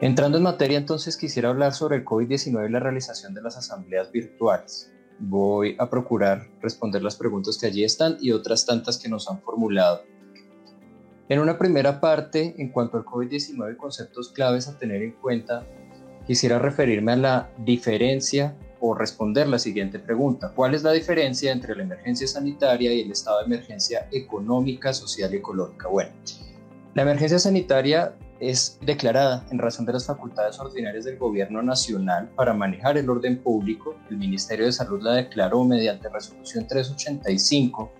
Entrando en materia, entonces quisiera hablar sobre el COVID-19 y la realización de las asambleas virtuales. Voy a procurar responder las preguntas que allí están y otras tantas que nos han formulado. En una primera parte, en cuanto al COVID-19 y conceptos claves a tener en cuenta, quisiera referirme a la diferencia o responder la siguiente pregunta. ¿Cuál es la diferencia entre la emergencia sanitaria y el estado de emergencia económica, social y ecológica? Bueno, la emergencia sanitaria es declarada en razón de las facultades ordinarias del Gobierno Nacional para manejar el orden público. El Ministerio de Salud la declaró mediante resolución 385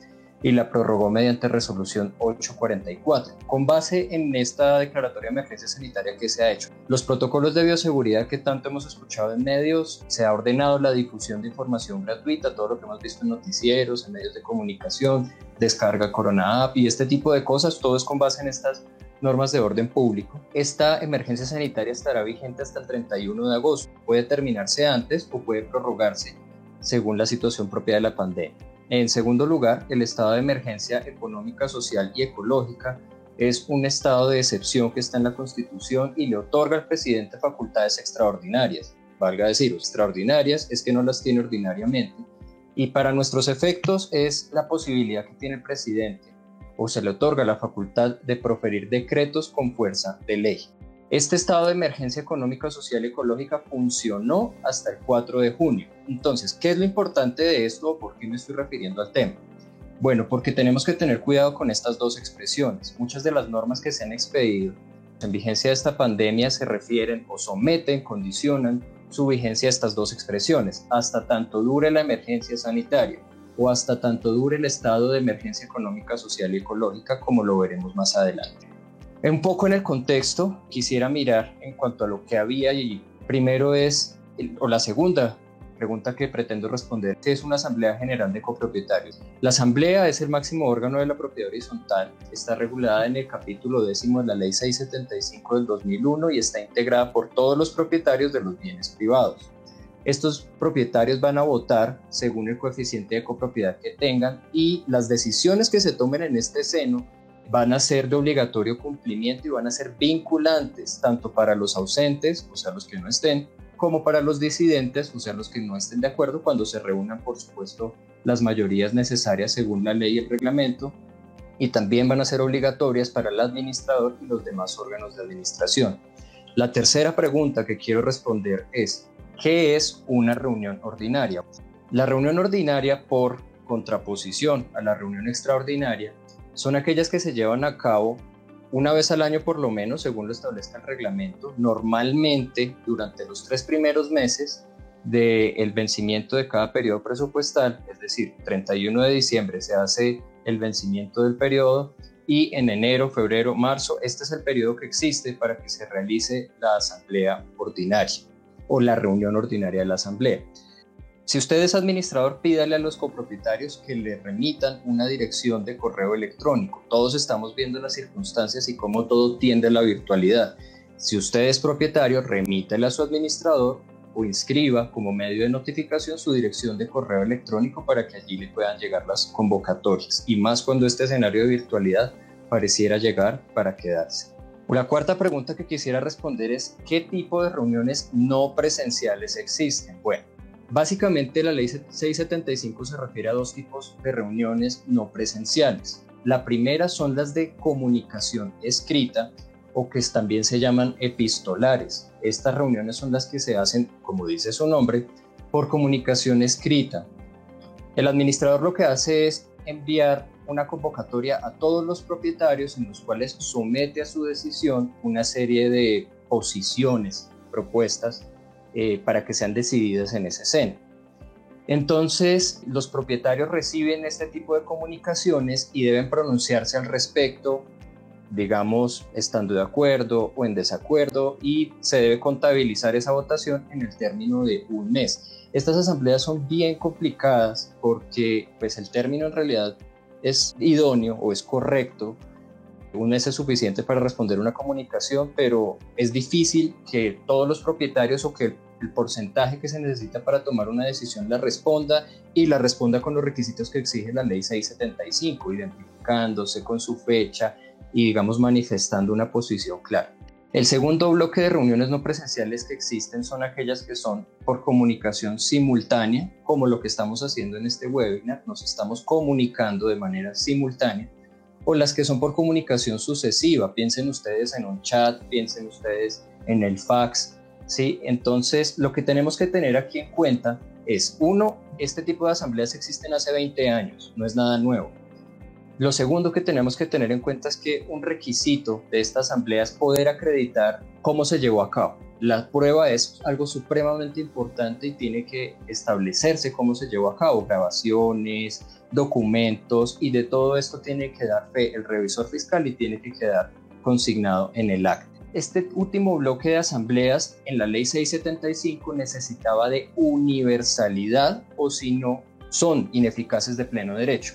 y la prorrogó mediante resolución 844. Con base en esta declaratoria de emergencia sanitaria que se ha hecho, los protocolos de bioseguridad que tanto hemos escuchado en medios, se ha ordenado la difusión de información gratuita, todo lo que hemos visto en noticieros, en medios de comunicación, descarga Corona App y este tipo de cosas, todo es con base en estas normas de orden público. Esta emergencia sanitaria estará vigente hasta el 31 de agosto. Puede terminarse antes o puede prorrogarse según la situación propia de la pandemia. En segundo lugar, el estado de emergencia económica, social y ecológica es un estado de excepción que está en la Constitución y le otorga al presidente facultades extraordinarias. Valga decir, extraordinarias es que no las tiene ordinariamente. Y para nuestros efectos es la posibilidad que tiene el presidente o se le otorga la facultad de proferir decretos con fuerza de ley. Este estado de emergencia económica, social y ecológica funcionó hasta el 4 de junio. Entonces, ¿qué es lo importante de esto por qué me estoy refiriendo al tema? Bueno, porque tenemos que tener cuidado con estas dos expresiones. Muchas de las normas que se han expedido en vigencia de esta pandemia se refieren o someten, condicionan su vigencia a estas dos expresiones, hasta tanto dure la emergencia sanitaria o hasta tanto dure el estado de emergencia económica, social y ecológica, como lo veremos más adelante. Un poco en el contexto, quisiera mirar en cuanto a lo que había y primero es, o la segunda pregunta que pretendo responder, ¿qué es una asamblea general de copropietarios? La asamblea es el máximo órgano de la propiedad horizontal, está regulada en el capítulo décimo de la ley 675 del 2001 y está integrada por todos los propietarios de los bienes privados. Estos propietarios van a votar según el coeficiente de copropiedad que tengan y las decisiones que se tomen en este seno van a ser de obligatorio cumplimiento y van a ser vinculantes tanto para los ausentes, o sea, los que no estén, como para los disidentes, o sea, los que no estén de acuerdo cuando se reúnan, por supuesto, las mayorías necesarias según la ley y el reglamento, y también van a ser obligatorias para el administrador y los demás órganos de administración. La tercera pregunta que quiero responder es, ¿Qué es una reunión ordinaria? La reunión ordinaria, por contraposición a la reunión extraordinaria, son aquellas que se llevan a cabo una vez al año por lo menos, según lo establezca el reglamento, normalmente durante los tres primeros meses del vencimiento de cada periodo presupuestal, es decir, 31 de diciembre se hace el vencimiento del periodo y en enero, febrero, marzo, este es el periodo que existe para que se realice la asamblea ordinaria o la reunión ordinaria de la asamblea. Si usted es administrador, pídale a los copropietarios que le remitan una dirección de correo electrónico. Todos estamos viendo las circunstancias y cómo todo tiende a la virtualidad. Si usted es propietario, remítale a su administrador o inscriba como medio de notificación su dirección de correo electrónico para que allí le puedan llegar las convocatorias. Y más cuando este escenario de virtualidad pareciera llegar para quedarse. La cuarta pregunta que quisiera responder es, ¿qué tipo de reuniones no presenciales existen? Bueno, básicamente la ley 675 se refiere a dos tipos de reuniones no presenciales. La primera son las de comunicación escrita o que también se llaman epistolares. Estas reuniones son las que se hacen, como dice su nombre, por comunicación escrita. El administrador lo que hace es enviar una convocatoria a todos los propietarios en los cuales somete a su decisión una serie de posiciones propuestas eh, para que sean decididas en ese seno. Entonces, los propietarios reciben este tipo de comunicaciones y deben pronunciarse al respecto, digamos, estando de acuerdo o en desacuerdo, y se debe contabilizar esa votación en el término de un mes. Estas asambleas son bien complicadas porque pues el término en realidad es idóneo o es correcto, un mes es suficiente para responder una comunicación, pero es difícil que todos los propietarios o que el porcentaje que se necesita para tomar una decisión la responda y la responda con los requisitos que exige la ley 675, identificándose con su fecha y digamos manifestando una posición clara. El segundo bloque de reuniones no presenciales que existen son aquellas que son por comunicación simultánea, como lo que estamos haciendo en este webinar, nos estamos comunicando de manera simultánea, o las que son por comunicación sucesiva, piensen ustedes en un chat, piensen ustedes en el fax, ¿sí? Entonces, lo que tenemos que tener aquí en cuenta es, uno, este tipo de asambleas existen hace 20 años, no es nada nuevo. Lo segundo que tenemos que tener en cuenta es que un requisito de esta asamblea es poder acreditar cómo se llevó a cabo. La prueba es algo supremamente importante y tiene que establecerse cómo se llevó a cabo, grabaciones, documentos y de todo esto tiene que dar fe el revisor fiscal y tiene que quedar consignado en el acta. Este último bloque de asambleas en la ley 675 necesitaba de universalidad o si no son ineficaces de pleno derecho.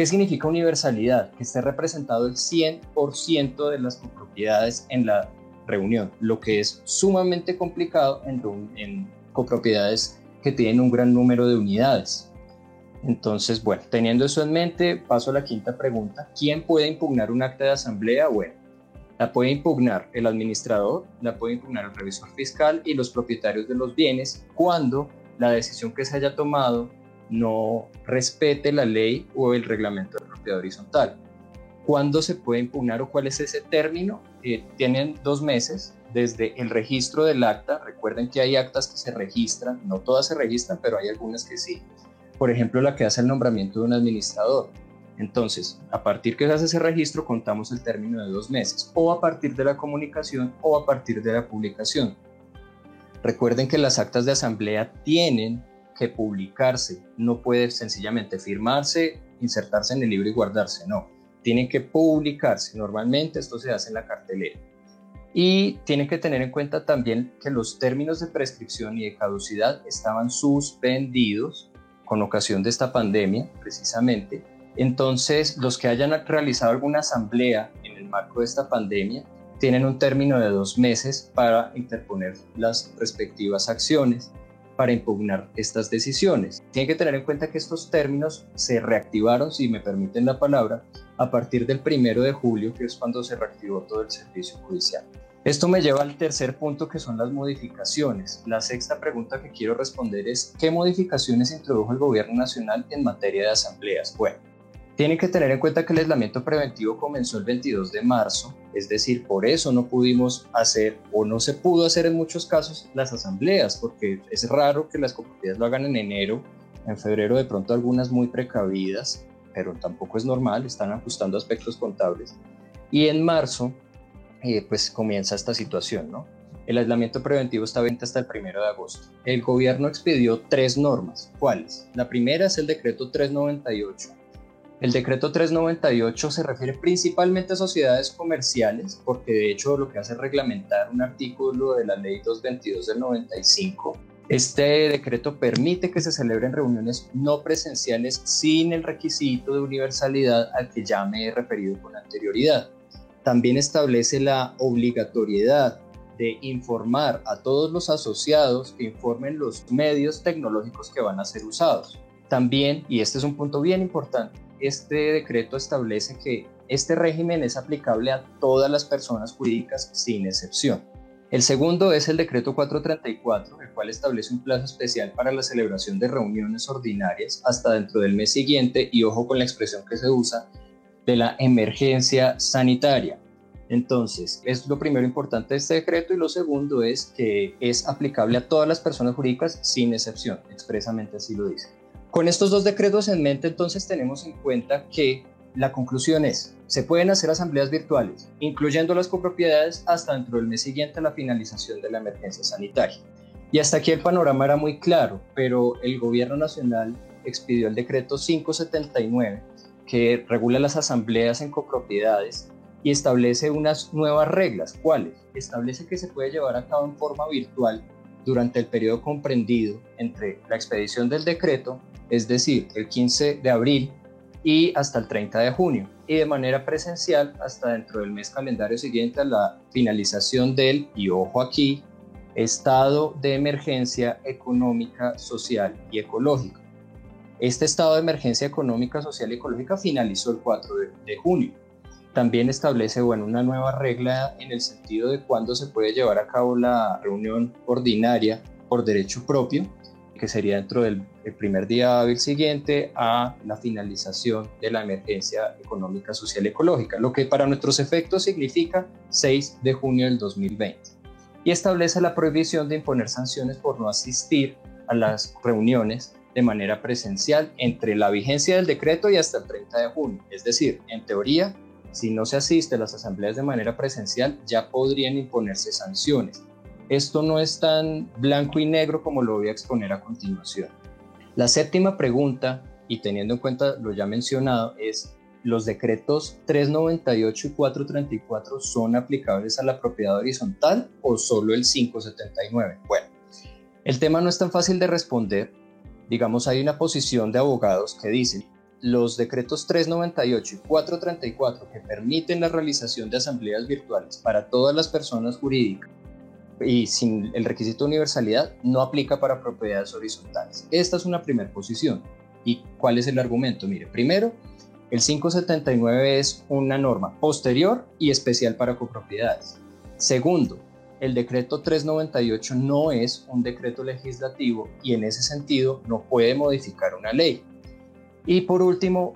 ¿Qué significa universalidad? Que esté representado el 100% de las copropiedades en la reunión, lo que es sumamente complicado en, copropiedades que tienen un gran número de unidades. Entonces, bueno, teniendo eso en mente, paso a la quinta pregunta. ¿Quién puede impugnar un acta de asamblea? Bueno, la puede impugnar el administrador, la puede impugnar el revisor fiscal y los propietarios de los bienes cuando la decisión que se haya tomado no respete la ley o el reglamento de propiedad horizontal. ¿Cuándo se puede impugnar o cuál es ese término? Eh, tienen dos meses desde el registro del acta. Recuerden que hay actas que se registran, no todas se registran, pero hay algunas que sí. Por ejemplo, la que hace el nombramiento de un administrador. Entonces, a partir que se hace ese registro, contamos el término de dos meses, o a partir de la comunicación o a partir de la publicación. Recuerden que las actas de asamblea tienen que publicarse, no puede sencillamente firmarse, insertarse en el libro y guardarse, no, tiene que publicarse. Normalmente esto se hace en la cartelera. Y tiene que tener en cuenta también que los términos de prescripción y de caducidad estaban suspendidos con ocasión de esta pandemia, precisamente. Entonces, los que hayan realizado alguna asamblea en el marco de esta pandemia tienen un término de dos meses para interponer las respectivas acciones para impugnar estas decisiones. Tiene que tener en cuenta que estos términos se reactivaron, si me permiten la palabra, a partir del primero de julio, que es cuando se reactivó todo el servicio judicial. Esto me lleva al tercer punto que son las modificaciones. La sexta pregunta que quiero responder es ¿qué modificaciones introdujo el gobierno nacional en materia de asambleas? Bueno, tienen que tener en cuenta que el aislamiento preventivo comenzó el 22 de marzo, es decir, por eso no pudimos hacer o no se pudo hacer en muchos casos las asambleas, porque es raro que las comunidades lo hagan en enero, en febrero de pronto algunas muy precavidas, pero tampoco es normal, están ajustando aspectos contables. Y en marzo, eh, pues comienza esta situación, ¿no? El aislamiento preventivo está vigente hasta el primero de agosto. El gobierno expidió tres normas. ¿Cuáles? La primera es el decreto 398 el decreto 398 se refiere principalmente a sociedades comerciales, porque de hecho lo que hace es reglamentar un artículo de la ley 222 del 95. Este decreto permite que se celebren reuniones no presenciales sin el requisito de universalidad al que ya me he referido con anterioridad. También establece la obligatoriedad de informar a todos los asociados que informen los medios tecnológicos que van a ser usados. También, y este es un punto bien importante, este decreto establece que este régimen es aplicable a todas las personas jurídicas sin excepción. El segundo es el decreto 434, el cual establece un plazo especial para la celebración de reuniones ordinarias hasta dentro del mes siguiente y ojo con la expresión que se usa de la emergencia sanitaria. Entonces, es lo primero importante de este decreto y lo segundo es que es aplicable a todas las personas jurídicas sin excepción, expresamente así lo dice. Con estos dos decretos en mente, entonces tenemos en cuenta que la conclusión es, se pueden hacer asambleas virtuales, incluyendo las copropiedades, hasta dentro del mes siguiente a la finalización de la emergencia sanitaria. Y hasta aquí el panorama era muy claro, pero el gobierno nacional expidió el decreto 579, que regula las asambleas en copropiedades y establece unas nuevas reglas. ¿Cuáles? Establece que se puede llevar a cabo en forma virtual durante el periodo comprendido entre la expedición del decreto es decir, el 15 de abril y hasta el 30 de junio, y de manera presencial hasta dentro del mes calendario siguiente a la finalización del, y ojo aquí, estado de emergencia económica, social y ecológica. Este estado de emergencia económica, social y ecológica finalizó el 4 de, de junio. también establece bueno, una nueva regla en el sentido de cuándo se puede llevar a cabo la reunión ordinaria por derecho propio, que sería dentro del primer día hábil siguiente a la finalización de la emergencia económica, social y ecológica, lo que para nuestros efectos significa 6 de junio del 2020. Y establece la prohibición de imponer sanciones por no asistir a las reuniones de manera presencial entre la vigencia del decreto y hasta el 30 de junio. Es decir, en teoría, si no se asiste a las asambleas de manera presencial, ya podrían imponerse sanciones. Esto no es tan blanco y negro como lo voy a exponer a continuación. La séptima pregunta, y teniendo en cuenta lo ya mencionado, es ¿los decretos 398 y 434 son aplicables a la propiedad horizontal o solo el 579? Bueno, el tema no es tan fácil de responder. Digamos, hay una posición de abogados que dicen los decretos 398 y 434 que permiten la realización de asambleas virtuales para todas las personas jurídicas y sin el requisito de universalidad no aplica para propiedades horizontales. Esta es una primera posición. ¿Y cuál es el argumento? Mire, primero, el 579 es una norma posterior y especial para copropiedades. Segundo, el decreto 398 no es un decreto legislativo y en ese sentido no puede modificar una ley. Y por último,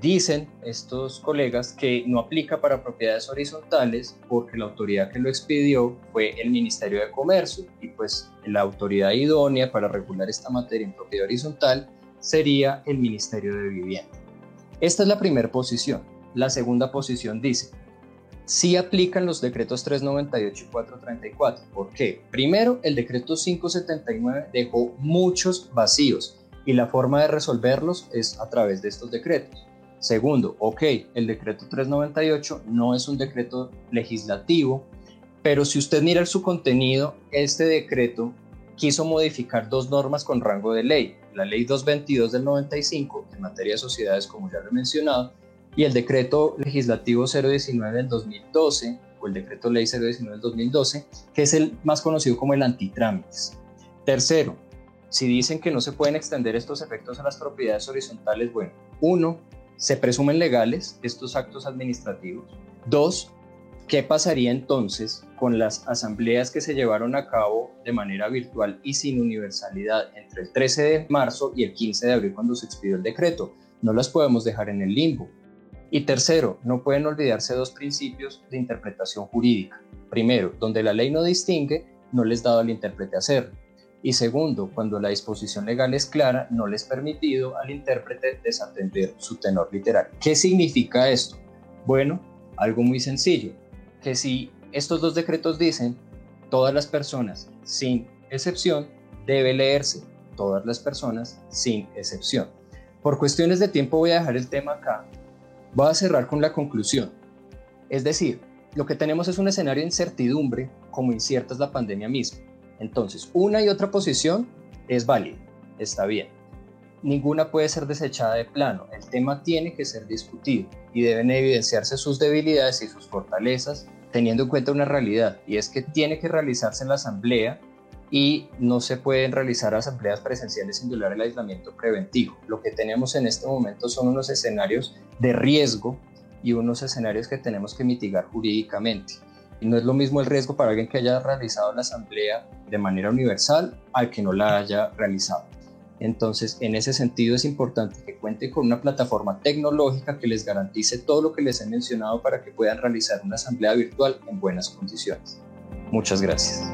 dicen estos colegas que no aplica para propiedades horizontales porque la autoridad que lo expidió fue el Ministerio de Comercio y pues la autoridad idónea para regular esta materia en propiedad horizontal sería el Ministerio de Vivienda. Esta es la primera posición. La segunda posición dice, sí aplican los decretos 398 y 434. ¿Por qué? Primero, el decreto 579 dejó muchos vacíos y la forma de resolverlos es a través de estos decretos. Segundo, ok, el decreto 398 no es un decreto legislativo, pero si usted mira su contenido, este decreto quiso modificar dos normas con rango de ley, la ley 222 del 95 en materia de sociedades, como ya lo he mencionado, y el decreto legislativo 019 del 2012, o el decreto ley 019 del 2012, que es el más conocido como el antitrámites. Tercero, si dicen que no se pueden extender estos efectos a las propiedades horizontales, bueno, uno, se presumen legales estos actos administrativos. Dos, ¿qué pasaría entonces con las asambleas que se llevaron a cabo de manera virtual y sin universalidad entre el 13 de marzo y el 15 de abril cuando se expidió el decreto? No las podemos dejar en el limbo. Y tercero, no pueden olvidarse dos principios de interpretación jurídica. Primero, donde la ley no distingue, no les dado al intérprete hacerlo. Y segundo, cuando la disposición legal es clara, no les es permitido al intérprete desatender su tenor literal. ¿Qué significa esto? Bueno, algo muy sencillo, que si estos dos decretos dicen todas las personas sin excepción, debe leerse todas las personas sin excepción. Por cuestiones de tiempo voy a dejar el tema acá. Voy a cerrar con la conclusión. Es decir, lo que tenemos es un escenario de incertidumbre como incierta es la pandemia misma entonces, una y otra posición es válida, está bien. Ninguna puede ser desechada de plano. El tema tiene que ser discutido y deben evidenciarse sus debilidades y sus fortalezas teniendo en cuenta una realidad y es que tiene que realizarse en la asamblea y no se pueden realizar asambleas presenciales sin violar el aislamiento preventivo. Lo que tenemos en este momento son unos escenarios de riesgo y unos escenarios que tenemos que mitigar jurídicamente. No es lo mismo el riesgo para alguien que haya realizado la asamblea de manera universal al que no la haya realizado. Entonces, en ese sentido es importante que cuenten con una plataforma tecnológica que les garantice todo lo que les he mencionado para que puedan realizar una asamblea virtual en buenas condiciones. Muchas gracias.